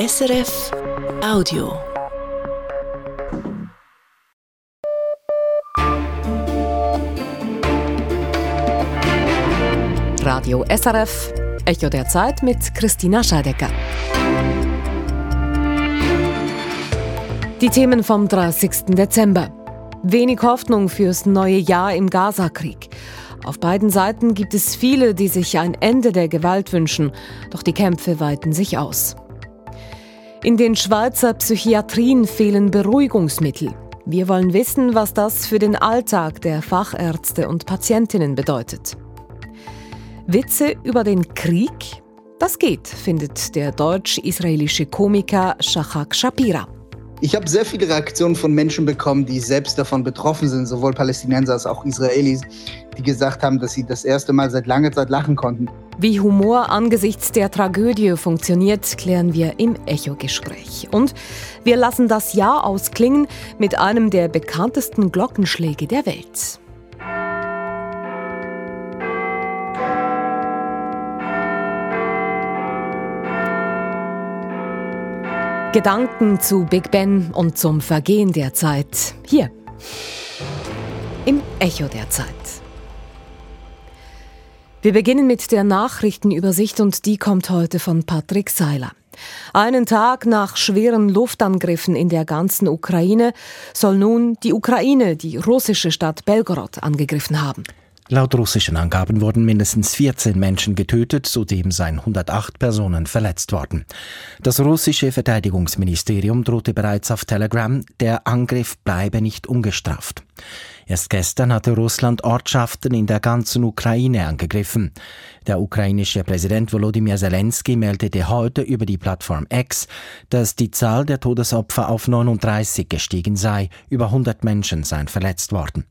SRF Audio. Radio SRF, Echo der Zeit mit Christina Scheidecker. Die Themen vom 30. Dezember. Wenig Hoffnung fürs neue Jahr im Gazakrieg. Auf beiden Seiten gibt es viele, die sich ein Ende der Gewalt wünschen, doch die Kämpfe weiten sich aus. In den Schweizer Psychiatrien fehlen Beruhigungsmittel. Wir wollen wissen, was das für den Alltag der Fachärzte und Patientinnen bedeutet. Witze über den Krieg? Das geht, findet der deutsch-israelische Komiker Shachak Shapira. Ich habe sehr viele Reaktionen von Menschen bekommen, die selbst davon betroffen sind, sowohl Palästinenser als auch Israelis, die gesagt haben, dass sie das erste Mal seit langer Zeit lachen konnten. Wie Humor angesichts der Tragödie funktioniert, klären wir im Echo-Gespräch. Und wir lassen das Jahr ausklingen mit einem der bekanntesten Glockenschläge der Welt. Gedanken zu Big Ben und zum Vergehen der Zeit. Hier. Im Echo der Zeit. Wir beginnen mit der Nachrichtenübersicht und die kommt heute von Patrick Seiler. Einen Tag nach schweren Luftangriffen in der ganzen Ukraine soll nun die Ukraine die russische Stadt Belgorod angegriffen haben. Laut russischen Angaben wurden mindestens 14 Menschen getötet, zudem seien 108 Personen verletzt worden. Das russische Verteidigungsministerium drohte bereits auf Telegram, der Angriff bleibe nicht ungestraft. Erst gestern hatte Russland Ortschaften in der ganzen Ukraine angegriffen. Der ukrainische Präsident Volodymyr Zelensky meldete heute über die Plattform X, dass die Zahl der Todesopfer auf 39 gestiegen sei, über 100 Menschen seien verletzt worden.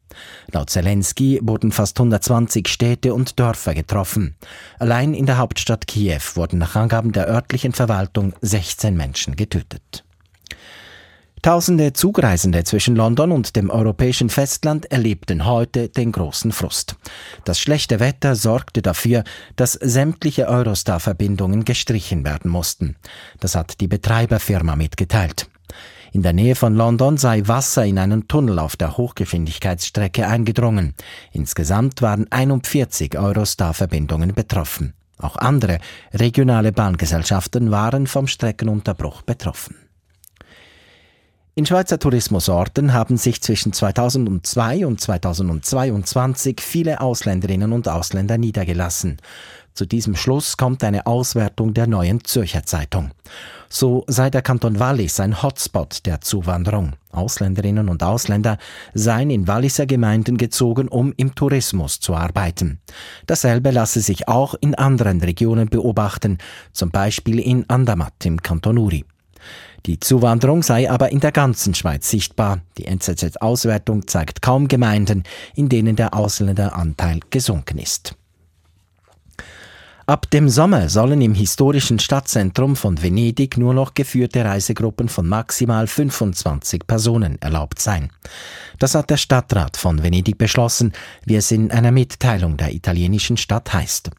Laut Zelensky wurden fast 120 Städte und Dörfer getroffen. Allein in der Hauptstadt Kiew wurden nach Angaben der örtlichen Verwaltung 16 Menschen getötet. Tausende Zugreisende zwischen London und dem europäischen Festland erlebten heute den großen Frust. Das schlechte Wetter sorgte dafür, dass sämtliche Eurostar-Verbindungen gestrichen werden mussten. Das hat die Betreiberfirma mitgeteilt. In der Nähe von London sei Wasser in einen Tunnel auf der Hochgeschwindigkeitsstrecke eingedrungen. Insgesamt waren 41 Eurostar-Verbindungen betroffen. Auch andere regionale Bahngesellschaften waren vom Streckenunterbruch betroffen. In Schweizer Tourismusorten haben sich zwischen 2002 und 2022 viele Ausländerinnen und Ausländer niedergelassen. Zu diesem Schluss kommt eine Auswertung der neuen Zürcher Zeitung. So sei der Kanton Wallis ein Hotspot der Zuwanderung. Ausländerinnen und Ausländer seien in Walliser Gemeinden gezogen, um im Tourismus zu arbeiten. Dasselbe lasse sich auch in anderen Regionen beobachten, zum Beispiel in Andermatt im Kanton Uri. Die Zuwanderung sei aber in der ganzen Schweiz sichtbar. Die NZZ-Auswertung zeigt kaum Gemeinden, in denen der Ausländeranteil gesunken ist. Ab dem Sommer sollen im historischen Stadtzentrum von Venedig nur noch geführte Reisegruppen von maximal 25 Personen erlaubt sein. Das hat der Stadtrat von Venedig beschlossen, wie es in einer Mitteilung der italienischen Stadt heißt.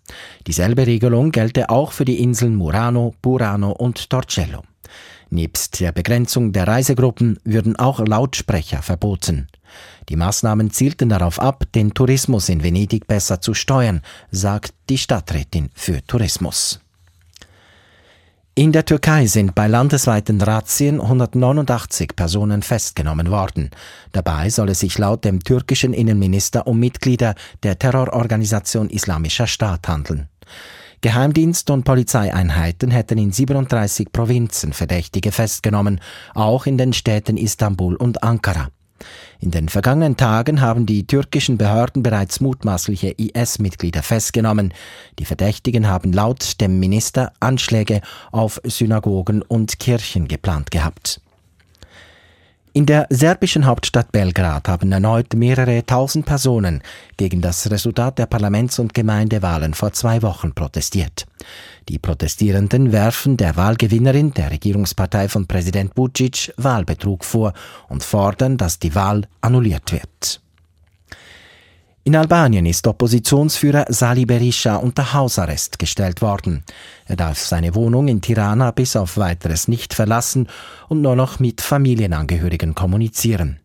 Dieselbe Regelung gelte auch für die Inseln Murano, Burano und Torcello. Nebst der Begrenzung der Reisegruppen würden auch Lautsprecher verboten. Die Maßnahmen zielten darauf ab, den Tourismus in Venedig besser zu steuern, sagt die Stadträtin für Tourismus. In der Türkei sind bei landesweiten Razzien 189 Personen festgenommen worden. Dabei soll es sich laut dem türkischen Innenminister um Mitglieder der Terrororganisation Islamischer Staat handeln. Geheimdienst und Polizeieinheiten hätten in 37 Provinzen Verdächtige festgenommen, auch in den Städten Istanbul und Ankara. In den vergangenen Tagen haben die türkischen Behörden bereits mutmaßliche IS-Mitglieder festgenommen. Die Verdächtigen haben laut dem Minister Anschläge auf Synagogen und Kirchen geplant gehabt. In der serbischen Hauptstadt Belgrad haben erneut mehrere tausend Personen gegen das Resultat der Parlaments- und Gemeindewahlen vor zwei Wochen protestiert. Die Protestierenden werfen der Wahlgewinnerin der Regierungspartei von Präsident Vucic Wahlbetrug vor und fordern, dass die Wahl annulliert wird. In Albanien ist Oppositionsführer Sali Berisha unter Hausarrest gestellt worden. Er darf seine Wohnung in Tirana bis auf weiteres nicht verlassen und nur noch mit Familienangehörigen kommunizieren.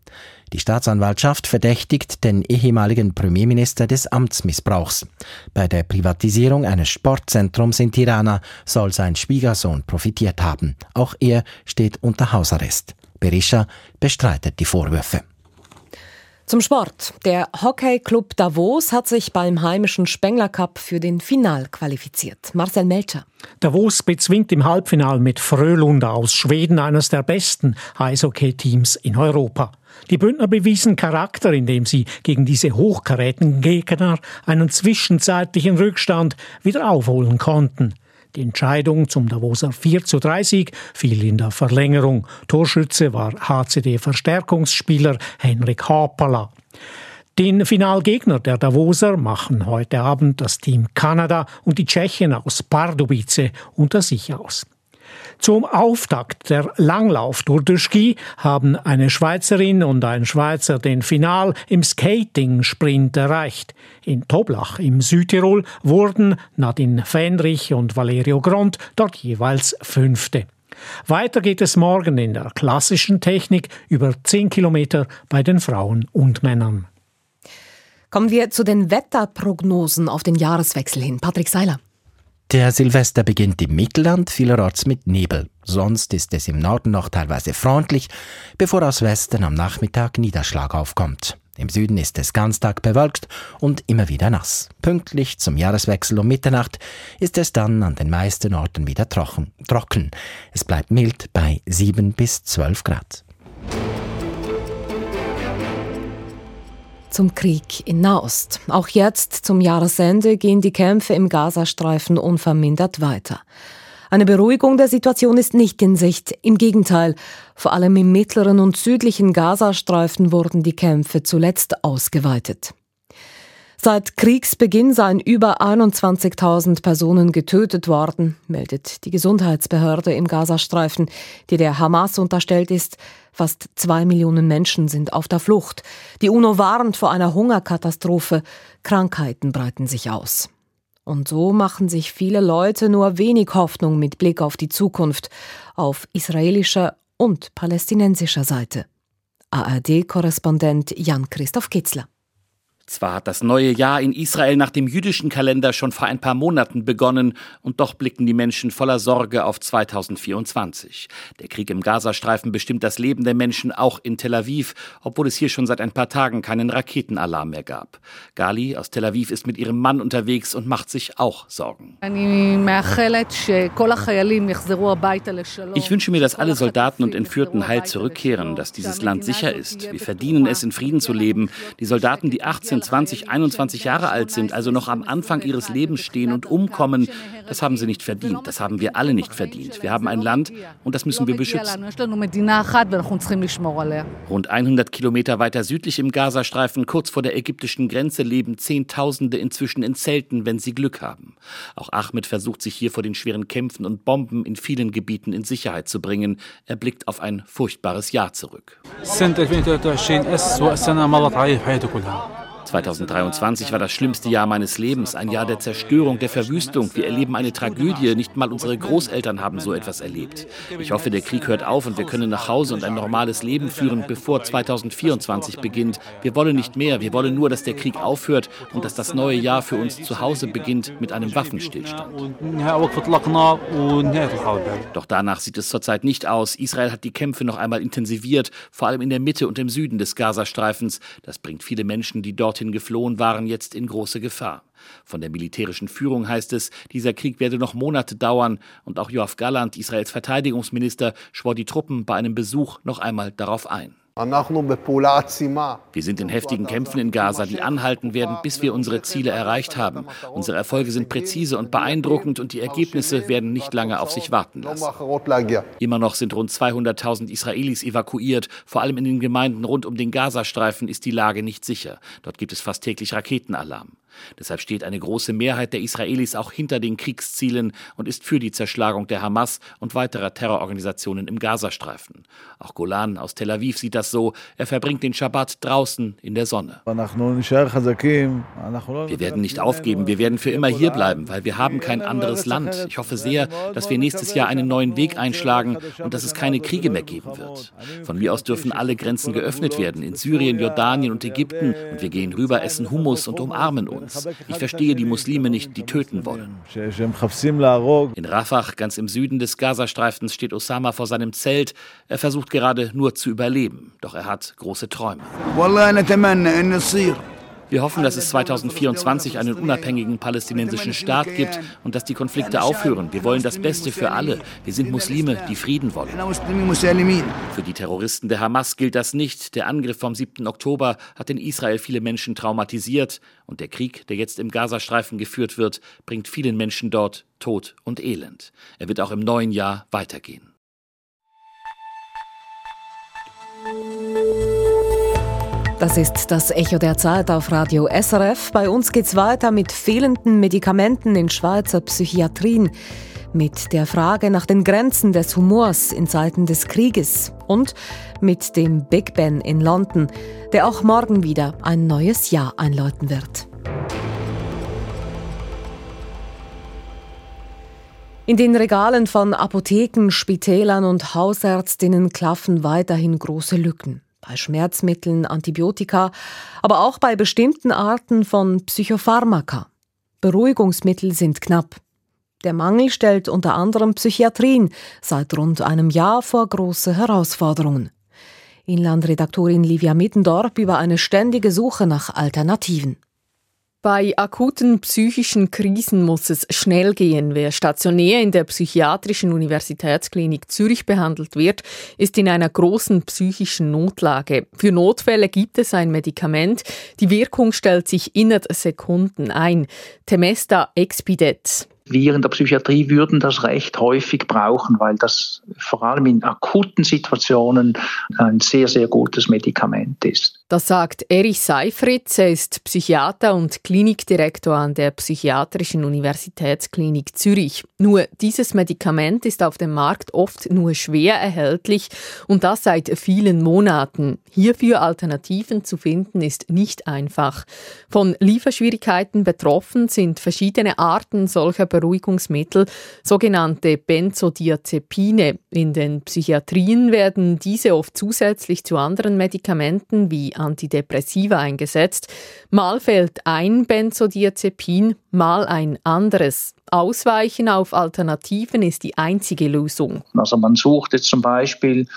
Die Staatsanwaltschaft verdächtigt den ehemaligen Premierminister des Amtsmissbrauchs. Bei der Privatisierung eines Sportzentrums in Tirana soll sein Schwiegersohn profitiert haben. Auch er steht unter Hausarrest. Berisha bestreitet die Vorwürfe. Zum Sport. Der Hockeyclub Davos hat sich beim heimischen Spengler Cup für den Final qualifiziert. Marcel Melcher. Davos bezwingt im Halbfinal mit Frölunda aus Schweden eines der besten Eishockey-Teams in Europa. Die Bündner bewiesen Charakter, indem sie gegen diese hochkarätigen Gegner einen zwischenzeitlichen Rückstand wieder aufholen konnten. Die Entscheidung zum Davoser 4 zu 3 Sieg fiel in der Verlängerung. Torschütze war HCD-Verstärkungsspieler Henrik Hapala. Den Finalgegner der Davoser machen heute Abend das Team Kanada und die Tschechen aus Pardubice unter sich aus. Zum Auftakt der Langlauf Tour de Ski haben eine Schweizerin und ein Schweizer den Final im Skating-Sprint erreicht. In Toblach im Südtirol wurden Nadine Fenrich und Valerio Grond dort jeweils Fünfte. Weiter geht es morgen in der klassischen Technik über 10 Kilometer bei den Frauen und Männern. Kommen wir zu den Wetterprognosen auf den Jahreswechsel hin. Patrick Seiler. Der Silvester beginnt im Mittelland, vielerorts mit Nebel. Sonst ist es im Norden noch teilweise freundlich, bevor aus Westen am Nachmittag Niederschlag aufkommt. Im Süden ist es ganztag bewölkt und immer wieder nass. Pünktlich zum Jahreswechsel um Mitternacht ist es dann an den meisten Orten wieder trocken. Es bleibt mild bei 7 bis 12 Grad. Zum Krieg in Nahost. Auch jetzt zum Jahresende gehen die Kämpfe im Gazastreifen unvermindert weiter. Eine Beruhigung der Situation ist nicht in Sicht. Im Gegenteil, vor allem im mittleren und südlichen Gazastreifen wurden die Kämpfe zuletzt ausgeweitet. Seit Kriegsbeginn seien über 21.000 Personen getötet worden, meldet die Gesundheitsbehörde im Gazastreifen, die der Hamas unterstellt ist. Fast zwei Millionen Menschen sind auf der Flucht. Die UNO warnt vor einer Hungerkatastrophe. Krankheiten breiten sich aus. Und so machen sich viele Leute nur wenig Hoffnung mit Blick auf die Zukunft, auf israelischer und palästinensischer Seite. ARD-Korrespondent Jan-Christoph Kitzler. Zwar hat das neue Jahr in Israel nach dem jüdischen Kalender schon vor ein paar Monaten begonnen, und doch blicken die Menschen voller Sorge auf 2024. Der Krieg im Gazastreifen bestimmt das Leben der Menschen auch in Tel Aviv, obwohl es hier schon seit ein paar Tagen keinen Raketenalarm mehr gab. Gali aus Tel Aviv ist mit ihrem Mann unterwegs und macht sich auch Sorgen. Ich wünsche mir, dass alle Soldaten und Entführten heil zurückkehren, dass dieses Land sicher ist. Wir verdienen es, in Frieden zu leben. Die Soldaten, die 18 19, 20, 21 Jahre alt sind, also noch am Anfang ihres Lebens stehen und umkommen, das haben sie nicht verdient. Das haben wir alle nicht verdient. Wir haben ein Land und das müssen wir beschützen. Rund 100 Kilometer weiter südlich im Gazastreifen, kurz vor der ägyptischen Grenze, leben Zehntausende inzwischen in Zelten, wenn sie Glück haben. Auch Ahmed versucht sich hier vor den schweren Kämpfen und Bomben in vielen Gebieten in Sicherheit zu bringen. Er blickt auf ein furchtbares Jahr zurück. 2023 war das schlimmste Jahr meines Lebens, ein Jahr der Zerstörung, der Verwüstung. Wir erleben eine Tragödie, nicht mal unsere Großeltern haben so etwas erlebt. Ich hoffe, der Krieg hört auf und wir können nach Hause und ein normales Leben führen, bevor 2024 beginnt. Wir wollen nicht mehr, wir wollen nur, dass der Krieg aufhört und dass das neue Jahr für uns zu Hause beginnt mit einem Waffenstillstand. Doch danach sieht es zurzeit nicht aus. Israel hat die Kämpfe noch einmal intensiviert, vor allem in der Mitte und im Süden des Gazastreifens. Das bringt viele Menschen, die dorthin dorthin geflohen waren, jetzt in große Gefahr. Von der militärischen Führung heißt es, dieser Krieg werde noch Monate dauern und auch Joachim Galland, Israels Verteidigungsminister, schwor die Truppen bei einem Besuch noch einmal darauf ein. Wir sind in heftigen Kämpfen in Gaza, die anhalten werden, bis wir unsere Ziele erreicht haben. Unsere Erfolge sind präzise und beeindruckend und die Ergebnisse werden nicht lange auf sich warten lassen. Immer noch sind rund 200.000 Israelis evakuiert. Vor allem in den Gemeinden rund um den Gazastreifen ist die Lage nicht sicher. Dort gibt es fast täglich Raketenalarm. Deshalb steht eine große Mehrheit der Israelis auch hinter den Kriegszielen und ist für die Zerschlagung der Hamas und weiterer Terrororganisationen im Gazastreifen. Auch Golan aus Tel Aviv sieht das so. Er verbringt den Schabbat draußen in der Sonne. Wir werden nicht aufgeben, wir werden für immer hier bleiben, weil wir haben kein anderes Land. Ich hoffe sehr, dass wir nächstes Jahr einen neuen Weg einschlagen und dass es keine Kriege mehr geben wird. Von mir aus dürfen alle Grenzen geöffnet werden, in Syrien, Jordanien und Ägypten. Und wir gehen rüber, essen Hummus und umarmen uns. Ich verstehe die Muslime nicht, die töten wollen. In Rafah, ganz im Süden des Gazastreifens, steht Osama vor seinem Zelt. Er versucht gerade nur zu überleben. Doch er hat große Träume. Wir hoffen, dass es 2024 einen unabhängigen palästinensischen Staat gibt und dass die Konflikte aufhören. Wir wollen das Beste für alle. Wir sind Muslime, die Frieden wollen. Für die Terroristen der Hamas gilt das nicht. Der Angriff vom 7. Oktober hat in Israel viele Menschen traumatisiert und der Krieg, der jetzt im Gazastreifen geführt wird, bringt vielen Menschen dort Tod und Elend. Er wird auch im neuen Jahr weitergehen. Das ist das Echo der Zeit auf Radio SRF. Bei uns geht's weiter mit fehlenden Medikamenten in Schweizer Psychiatrien, mit der Frage nach den Grenzen des Humors in Zeiten des Krieges und mit dem Big Ben in London, der auch morgen wieder ein neues Jahr einläuten wird. In den Regalen von Apotheken, Spitälern und Hausärztinnen klaffen weiterhin große Lücken bei Schmerzmitteln, Antibiotika, aber auch bei bestimmten Arten von Psychopharmaka. Beruhigungsmittel sind knapp. Der Mangel stellt unter anderem Psychiatrien seit rund einem Jahr vor große Herausforderungen. Inlandredaktorin Livia Mittendorp über eine ständige Suche nach Alternativen. Bei akuten psychischen Krisen muss es schnell gehen. Wer stationär in der Psychiatrischen Universitätsklinik Zürich behandelt wird, ist in einer großen psychischen Notlage. Für Notfälle gibt es ein Medikament. Die Wirkung stellt sich innerhalb Sekunden ein. Temesta Expidet. Wir in der Psychiatrie würden das recht häufig brauchen, weil das vor allem in akuten Situationen ein sehr, sehr gutes Medikament ist. Das sagt Erich Seifritz. Er ist Psychiater und Klinikdirektor an der Psychiatrischen Universitätsklinik Zürich. Nur dieses Medikament ist auf dem Markt oft nur schwer erhältlich und das seit vielen Monaten. Hierfür Alternativen zu finden ist nicht einfach. Von Lieferschwierigkeiten betroffen sind verschiedene Arten solcher Beruhigungsmittel, sogenannte Benzodiazepine. In den Psychiatrien werden diese oft zusätzlich zu anderen Medikamenten wie Antidepressiva eingesetzt. Mal fällt ein Benzodiazepin, mal ein anderes. Ausweichen auf Alternativen ist die einzige Lösung. Also man sucht jetzt zum Beispiel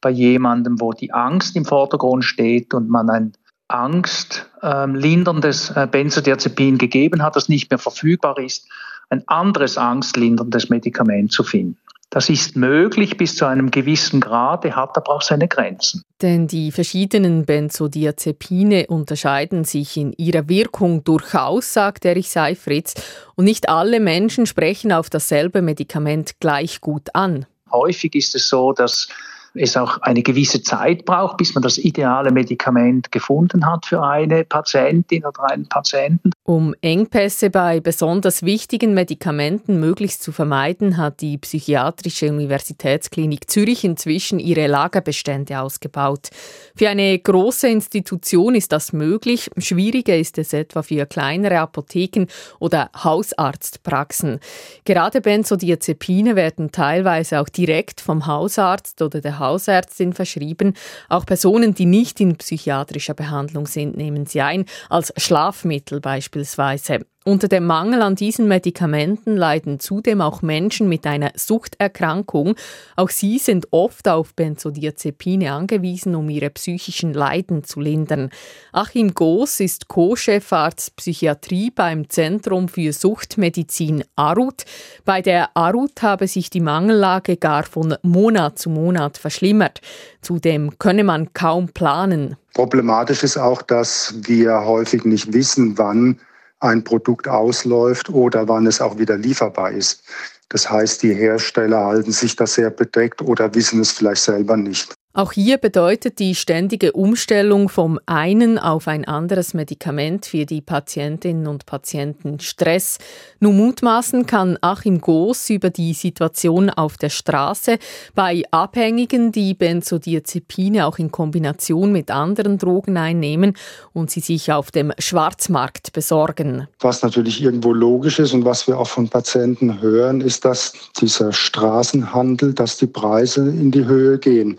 bei jemandem, wo die Angst im Vordergrund steht und man ein angstlinderndes äh, Benzodiazepin gegeben hat, das nicht mehr verfügbar ist, ein anderes angstlinderndes Medikament zu finden. Das ist möglich bis zu einem gewissen Grad, hat aber auch seine Grenzen. Denn die verschiedenen Benzodiazepine unterscheiden sich in ihrer Wirkung durchaus, sagt Erich Seifritz, und nicht alle Menschen sprechen auf dasselbe Medikament gleich gut an. Häufig ist es so, dass es auch eine gewisse Zeit braucht, bis man das ideale Medikament gefunden hat für eine Patientin oder einen Patienten. Um Engpässe bei besonders wichtigen Medikamenten möglichst zu vermeiden, hat die Psychiatrische Universitätsklinik Zürich inzwischen ihre Lagerbestände ausgebaut. Für eine große Institution ist das möglich. Schwieriger ist es etwa für kleinere Apotheken oder Hausarztpraxen. Gerade Benzodiazepine werden teilweise auch direkt vom Hausarzt oder der Hausärztin verschrieben. Auch Personen, die nicht in psychiatrischer Behandlung sind, nehmen sie ein, als Schlafmittel beispielsweise. Unter dem Mangel an diesen Medikamenten leiden zudem auch Menschen mit einer Suchterkrankung. Auch sie sind oft auf Benzodiazepine angewiesen, um ihre psychischen Leiden zu lindern. Achim Goos ist Co-Chefarzt Psychiatrie beim Zentrum für Suchtmedizin ARUT. Bei der ARUT habe sich die Mangellage gar von Monat zu Monat verschlimmert. Zudem könne man kaum planen. Problematisch ist auch, dass wir häufig nicht wissen, wann ein Produkt ausläuft oder wann es auch wieder lieferbar ist. Das heißt, die Hersteller halten sich das sehr bedeckt oder wissen es vielleicht selber nicht. Auch hier bedeutet die ständige Umstellung vom einen auf ein anderes Medikament für die Patientinnen und Patienten Stress. Nun mutmaßen kann Achim Goos über die Situation auf der Straße bei Abhängigen, die Benzodiazepine auch in Kombination mit anderen Drogen einnehmen und sie sich auf dem Schwarzmarkt besorgen. Was natürlich irgendwo logisch ist und was wir auch von Patienten hören, ist, dass dieser Straßenhandel, dass die Preise in die Höhe gehen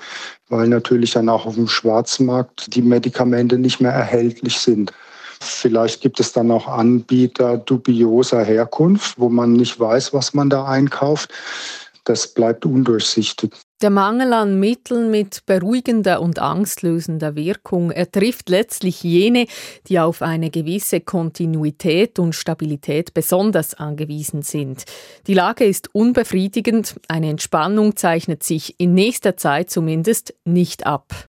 weil natürlich dann auch auf dem Schwarzmarkt die Medikamente nicht mehr erhältlich sind. Vielleicht gibt es dann auch Anbieter dubioser Herkunft, wo man nicht weiß, was man da einkauft. Das bleibt undurchsichtig. Der Mangel an Mitteln mit beruhigender und angstlösender Wirkung er trifft letztlich jene, die auf eine gewisse Kontinuität und Stabilität besonders angewiesen sind. Die Lage ist unbefriedigend, eine Entspannung zeichnet sich in nächster Zeit zumindest nicht ab.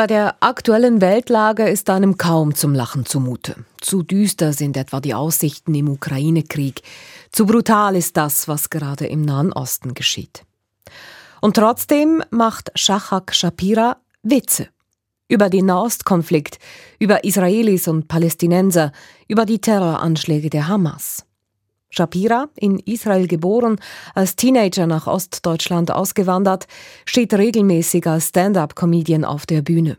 Bei der aktuellen Weltlage ist einem kaum zum Lachen zumute. Zu düster sind etwa die Aussichten im Ukraine-Krieg. Zu brutal ist das, was gerade im Nahen Osten geschieht. Und trotzdem macht Shachak Shapira Witze. Über den Nahostkonflikt, über Israelis und Palästinenser, über die Terroranschläge der Hamas. Shapira, in Israel geboren, als Teenager nach Ostdeutschland ausgewandert, steht regelmäßig als Stand-up-Comedian auf der Bühne.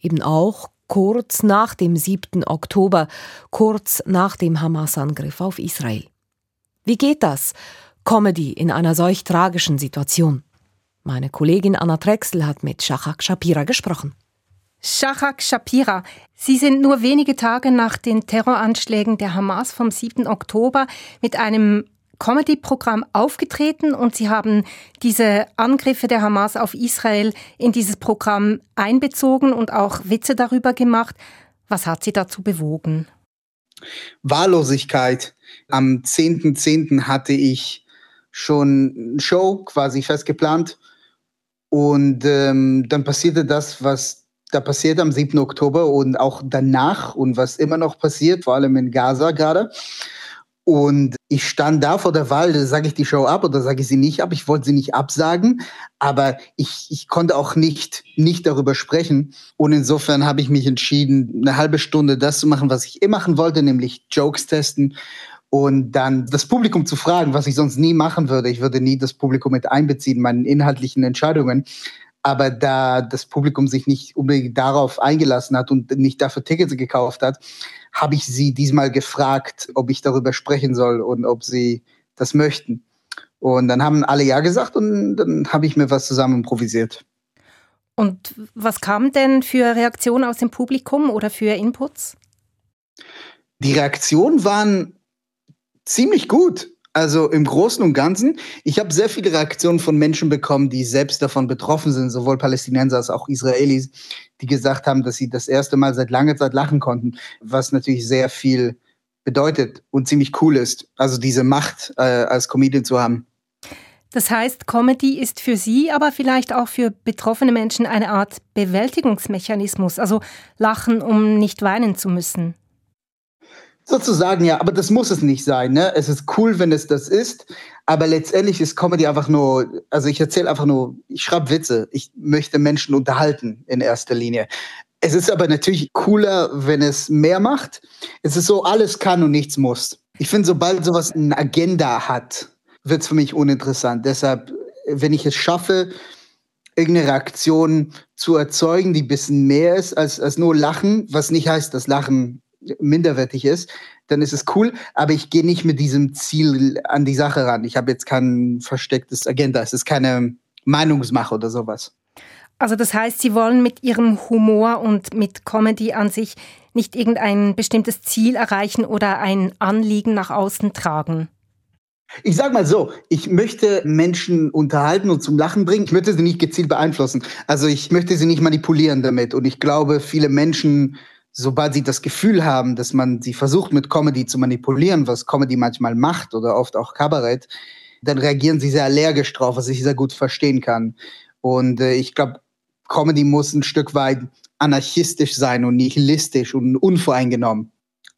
Eben auch kurz nach dem 7. Oktober, kurz nach dem Hamas-Angriff auf Israel. Wie geht das? Comedy in einer solch tragischen Situation. Meine Kollegin Anna Drexel hat mit Shachak Shapira gesprochen. Shachak Shapira, Sie sind nur wenige Tage nach den Terroranschlägen der Hamas vom 7. Oktober mit einem Comedy-Programm aufgetreten und Sie haben diese Angriffe der Hamas auf Israel in dieses Programm einbezogen und auch Witze darüber gemacht. Was hat Sie dazu bewogen? Wahllosigkeit. Am 10.10. .10. hatte ich schon eine Show quasi fest geplant und ähm, dann passierte das, was da passiert am 7. Oktober und auch danach und was immer noch passiert, vor allem in Gaza gerade. Und ich stand da vor der Wahl, sage ich die Show ab oder sage ich sie nicht ab. Ich wollte sie nicht absagen, aber ich, ich konnte auch nicht, nicht darüber sprechen. Und insofern habe ich mich entschieden, eine halbe Stunde das zu machen, was ich immer machen wollte, nämlich Jokes testen und dann das Publikum zu fragen, was ich sonst nie machen würde. Ich würde nie das Publikum mit einbeziehen, in meinen inhaltlichen Entscheidungen. Aber da das Publikum sich nicht unbedingt darauf eingelassen hat und nicht dafür Tickets gekauft hat, habe ich sie diesmal gefragt, ob ich darüber sprechen soll und ob sie das möchten. Und dann haben alle Ja gesagt und dann habe ich mir was zusammen improvisiert. Und was kam denn für Reaktionen aus dem Publikum oder für Inputs? Die Reaktionen waren ziemlich gut. Also im Großen und Ganzen, ich habe sehr viele Reaktionen von Menschen bekommen, die selbst davon betroffen sind, sowohl Palästinenser als auch Israelis, die gesagt haben, dass sie das erste Mal seit langer Zeit lachen konnten, was natürlich sehr viel bedeutet und ziemlich cool ist, also diese Macht äh, als Comedian zu haben. Das heißt, Comedy ist für Sie, aber vielleicht auch für betroffene Menschen eine Art Bewältigungsmechanismus, also Lachen, um nicht weinen zu müssen. Sozusagen, ja, aber das muss es nicht sein. Ne? Es ist cool, wenn es das ist, aber letztendlich ist Comedy einfach nur, also ich erzähle einfach nur, ich schreibe Witze, ich möchte Menschen unterhalten in erster Linie. Es ist aber natürlich cooler, wenn es mehr macht. Es ist so, alles kann und nichts muss. Ich finde, sobald sowas eine Agenda hat, wird es für mich uninteressant. Deshalb, wenn ich es schaffe, irgendeine Reaktion zu erzeugen, die ein bisschen mehr ist als, als nur Lachen, was nicht heißt, dass Lachen minderwertig ist, dann ist es cool, aber ich gehe nicht mit diesem Ziel an die Sache ran. Ich habe jetzt kein verstecktes Agenda, es ist keine Meinungsmache oder sowas. Also das heißt, Sie wollen mit Ihrem Humor und mit Comedy an sich nicht irgendein bestimmtes Ziel erreichen oder ein Anliegen nach außen tragen. Ich sag mal so, ich möchte Menschen unterhalten und zum Lachen bringen. Ich möchte sie nicht gezielt beeinflussen. Also ich möchte sie nicht manipulieren damit. Und ich glaube, viele Menschen sobald sie das Gefühl haben, dass man sie versucht mit Comedy zu manipulieren, was Comedy manchmal macht oder oft auch Kabarett, dann reagieren sie sehr allergisch drauf, was ich sehr gut verstehen kann. Und äh, ich glaube, Comedy muss ein Stück weit anarchistisch sein und nihilistisch und unvoreingenommen.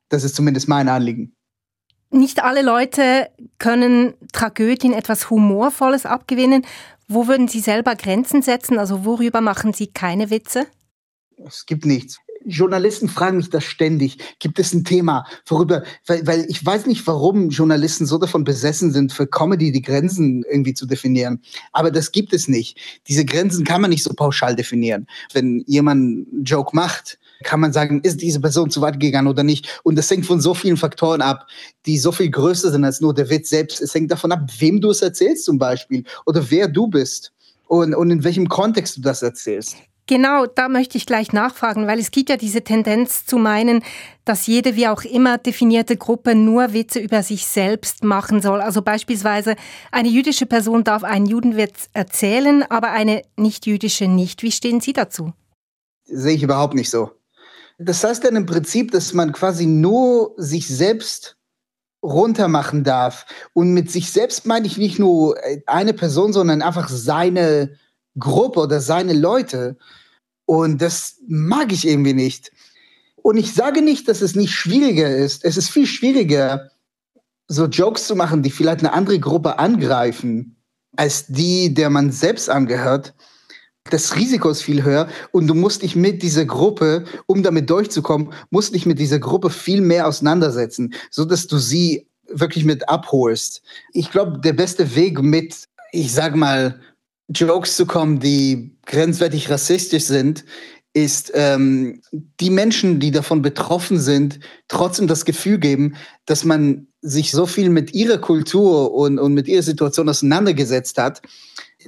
Das ist zumindest mein Anliegen. Nicht alle Leute können Tragödien etwas Humorvolles abgewinnen. Wo würden Sie selber Grenzen setzen? Also worüber machen Sie keine Witze? Es gibt nichts. Journalisten fragen mich das ständig. Gibt es ein Thema, worüber, weil, weil ich weiß nicht, warum Journalisten so davon besessen sind, für Comedy die Grenzen irgendwie zu definieren. Aber das gibt es nicht. Diese Grenzen kann man nicht so pauschal definieren. Wenn jemand einen Joke macht, kann man sagen, ist diese Person zu weit gegangen oder nicht? Und das hängt von so vielen Faktoren ab, die so viel größer sind als nur der Witz selbst. Es hängt davon ab, wem du es erzählst zum Beispiel oder wer du bist und, und in welchem Kontext du das erzählst. Genau, da möchte ich gleich nachfragen, weil es gibt ja diese Tendenz zu meinen, dass jede wie auch immer definierte Gruppe nur Witze über sich selbst machen soll. Also beispielsweise eine jüdische Person darf einen Judenwitz erzählen, aber eine nicht-jüdische nicht. Wie stehen Sie dazu? Sehe ich überhaupt nicht so. Das heißt dann im Prinzip, dass man quasi nur sich selbst runtermachen darf. Und mit sich selbst meine ich nicht nur eine Person, sondern einfach seine Gruppe oder seine Leute. Und das mag ich irgendwie nicht. Und ich sage nicht, dass es nicht schwieriger ist. Es ist viel schwieriger, so Jokes zu machen, die vielleicht eine andere Gruppe angreifen, als die, der man selbst angehört. Das Risiko ist viel höher und du musst dich mit dieser Gruppe, um damit durchzukommen, musst dich mit dieser Gruppe viel mehr auseinandersetzen, so dass du sie wirklich mit abholst. Ich glaube, der beste Weg mit, ich sag mal, Jokes zu kommen, die grenzwertig rassistisch sind, ist ähm, die Menschen, die davon betroffen sind, trotzdem das Gefühl geben, dass man sich so viel mit ihrer Kultur und, und mit ihrer Situation auseinandergesetzt hat,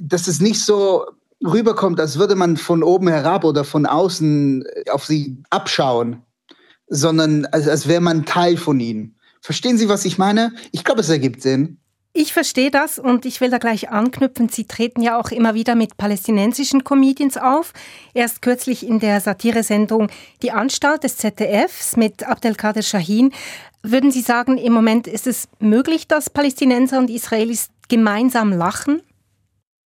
dass es nicht so rüberkommt, als würde man von oben herab oder von außen auf sie abschauen, sondern als, als wäre man Teil von ihnen. Verstehen Sie, was ich meine? Ich glaube, es ergibt Sinn. Ich verstehe das und ich will da gleich anknüpfen. Sie treten ja auch immer wieder mit palästinensischen Comedians auf. Erst kürzlich in der Satiresendung Die Anstalt des ZDFs mit Abdelkader Shahin. Würden Sie sagen, im Moment ist es möglich, dass Palästinenser und Israelis gemeinsam lachen?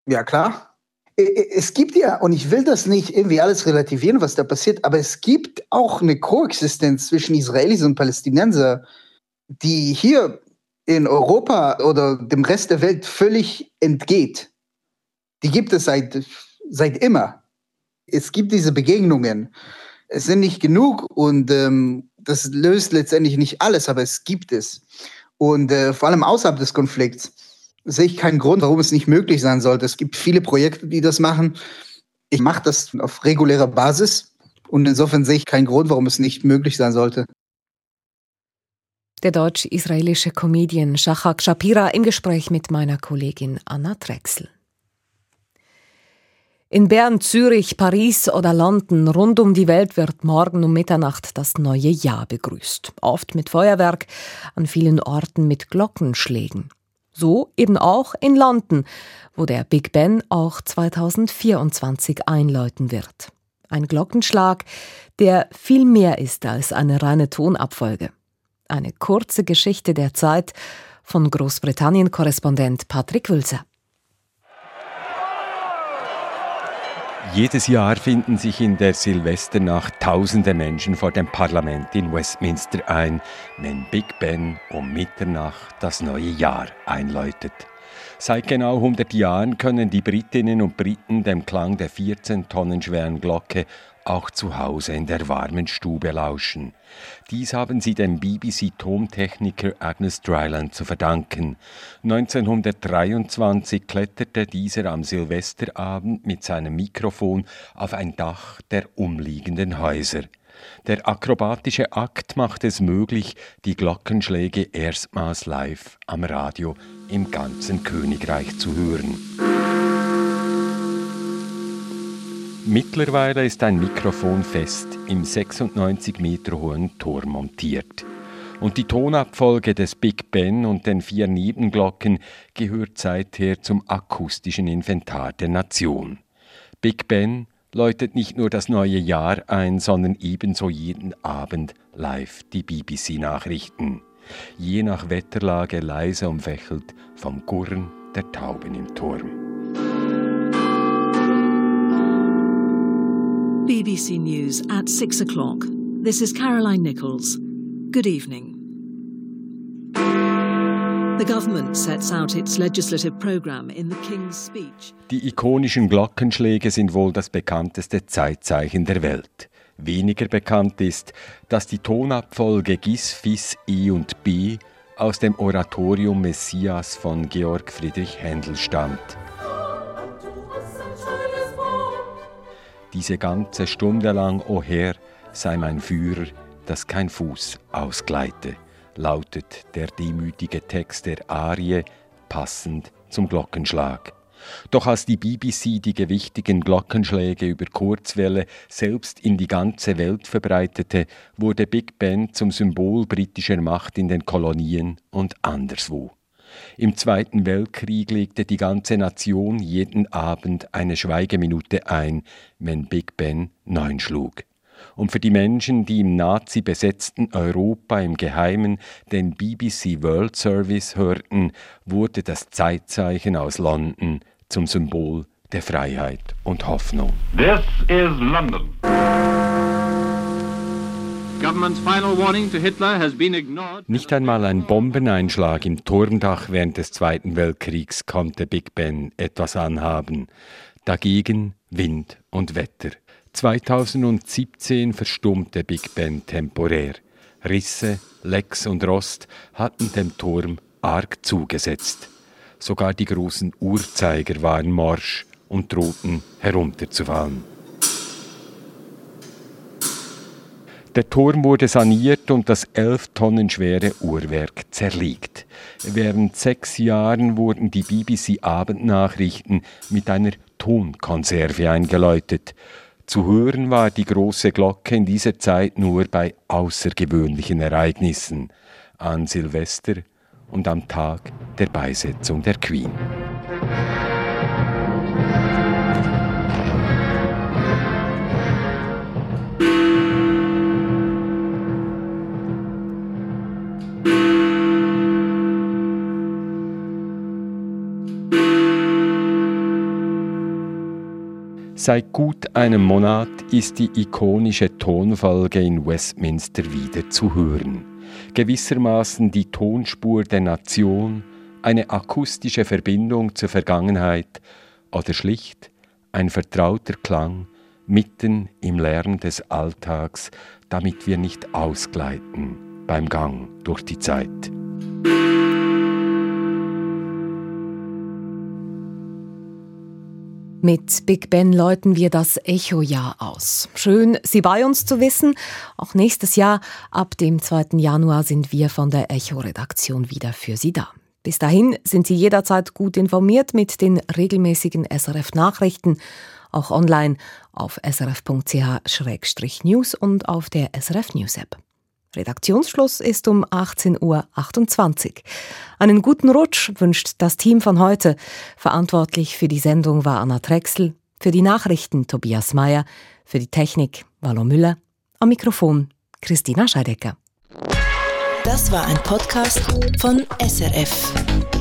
Ja, klar. Es gibt ja, und ich will das nicht irgendwie alles relativieren, was da passiert, aber es gibt auch eine Koexistenz zwischen Israelis und Palästinenser, die hier in Europa oder dem Rest der Welt völlig entgeht. Die gibt es seit, seit immer. Es gibt diese Begegnungen. Es sind nicht genug und ähm, das löst letztendlich nicht alles, aber es gibt es. Und äh, vor allem außerhalb des Konflikts sehe ich keinen Grund, warum es nicht möglich sein sollte. Es gibt viele Projekte, die das machen. Ich mache das auf regulärer Basis und insofern sehe ich keinen Grund, warum es nicht möglich sein sollte. Der deutsch-israelische Comedian Shachak Shapira im Gespräch mit meiner Kollegin Anna Drechsel. In Bern, Zürich, Paris oder London rund um die Welt wird morgen um Mitternacht das neue Jahr begrüßt. Oft mit Feuerwerk, an vielen Orten mit Glockenschlägen. So eben auch in London, wo der Big Ben auch 2024 einläuten wird. Ein Glockenschlag, der viel mehr ist als eine reine Tonabfolge. Eine kurze Geschichte der Zeit von Großbritannien-Korrespondent Patrick Wülser. Jedes Jahr finden sich in der Silvesternacht tausende Menschen vor dem Parlament in Westminster ein, wenn Big Ben um Mitternacht das neue Jahr einläutet. Seit genau 100 Jahren können die Britinnen und Briten dem Klang der 14 Tonnen schweren Glocke auch zu Hause in der warmen Stube lauschen. Dies haben sie dem BBC-Tontechniker Agnes Dryland zu verdanken. 1923 kletterte dieser am Silvesterabend mit seinem Mikrofon auf ein Dach der umliegenden Häuser. Der akrobatische Akt macht es möglich, die Glockenschläge erstmals live am Radio im ganzen Königreich zu hören. Mittlerweile ist ein Mikrofon fest im 96 Meter hohen Turm montiert. Und die Tonabfolge des Big Ben und den vier Nebenglocken gehört seither zum akustischen Inventar der Nation. Big Ben läutet nicht nur das neue Jahr ein, sondern ebenso jeden Abend live die BBC-Nachrichten. Je nach Wetterlage leise umfächelt vom Gurren der Tauben im Turm. BBC News at 6 o'clock. This is Caroline Nichols. Good evening. The government sets out its legislative program in the King's Speech. Die ikonischen Glockenschläge sind wohl das bekannteste Zeitzeichen der Welt. Weniger bekannt ist, dass die Tonabfolge Gis, Fis, I und B aus dem Oratorium Messias von Georg Friedrich Händel stammt. Diese ganze Stunde lang, o oh Herr, sei mein Führer, dass kein Fuß ausgleite lautet der demütige Text der Arie, passend zum Glockenschlag. Doch als die BBC die gewichtigen Glockenschläge über Kurzwelle selbst in die ganze Welt verbreitete, wurde Big Ben zum Symbol britischer Macht in den Kolonien und anderswo. Im Zweiten Weltkrieg legte die ganze Nation jeden Abend eine Schweigeminute ein, wenn Big Ben neun schlug und für die Menschen, die im Nazi-besetzten Europa im Geheimen den BBC World Service hörten, wurde das Zeitzeichen aus London zum Symbol der Freiheit und Hoffnung. This is London. Nicht einmal ein Bombeneinschlag im Turmdach während des Zweiten Weltkriegs konnte Big Ben etwas anhaben. Dagegen Wind und Wetter. 2017 verstummte Big Ben temporär. Risse, Lecks und Rost hatten dem Turm arg zugesetzt. Sogar die großen Uhrzeiger waren morsch und drohten herunterzufallen. Der Turm wurde saniert und das elf Tonnen schwere Uhrwerk zerlegt. Während sechs Jahren wurden die BBC-Abendnachrichten mit einer Tonkonserve eingeläutet. Zu hören war die große Glocke in dieser Zeit nur bei außergewöhnlichen Ereignissen, an Silvester und am Tag der Beisetzung der Queen. Seit gut einem Monat ist die ikonische Tonfolge in Westminster wieder zu hören. Gewissermaßen die Tonspur der Nation, eine akustische Verbindung zur Vergangenheit oder schlicht ein vertrauter Klang mitten im Lärm des Alltags, damit wir nicht ausgleiten beim Gang durch die Zeit. Mit Big Ben läuten wir das Echo-Jahr aus. Schön, Sie bei uns zu wissen. Auch nächstes Jahr, ab dem 2. Januar, sind wir von der Echo-Redaktion wieder für Sie da. Bis dahin sind Sie jederzeit gut informiert mit den regelmäßigen SRF-Nachrichten, auch online auf srf.ch-news und auf der SRF News-App. Redaktionsschluss ist um 18.28 Uhr. Einen guten Rutsch wünscht das Team von heute. Verantwortlich für die Sendung war Anna Drechsel, für die Nachrichten Tobias Mayer, für die Technik Wallo Müller, am Mikrofon Christina Scheidecker. Das war ein Podcast von SRF.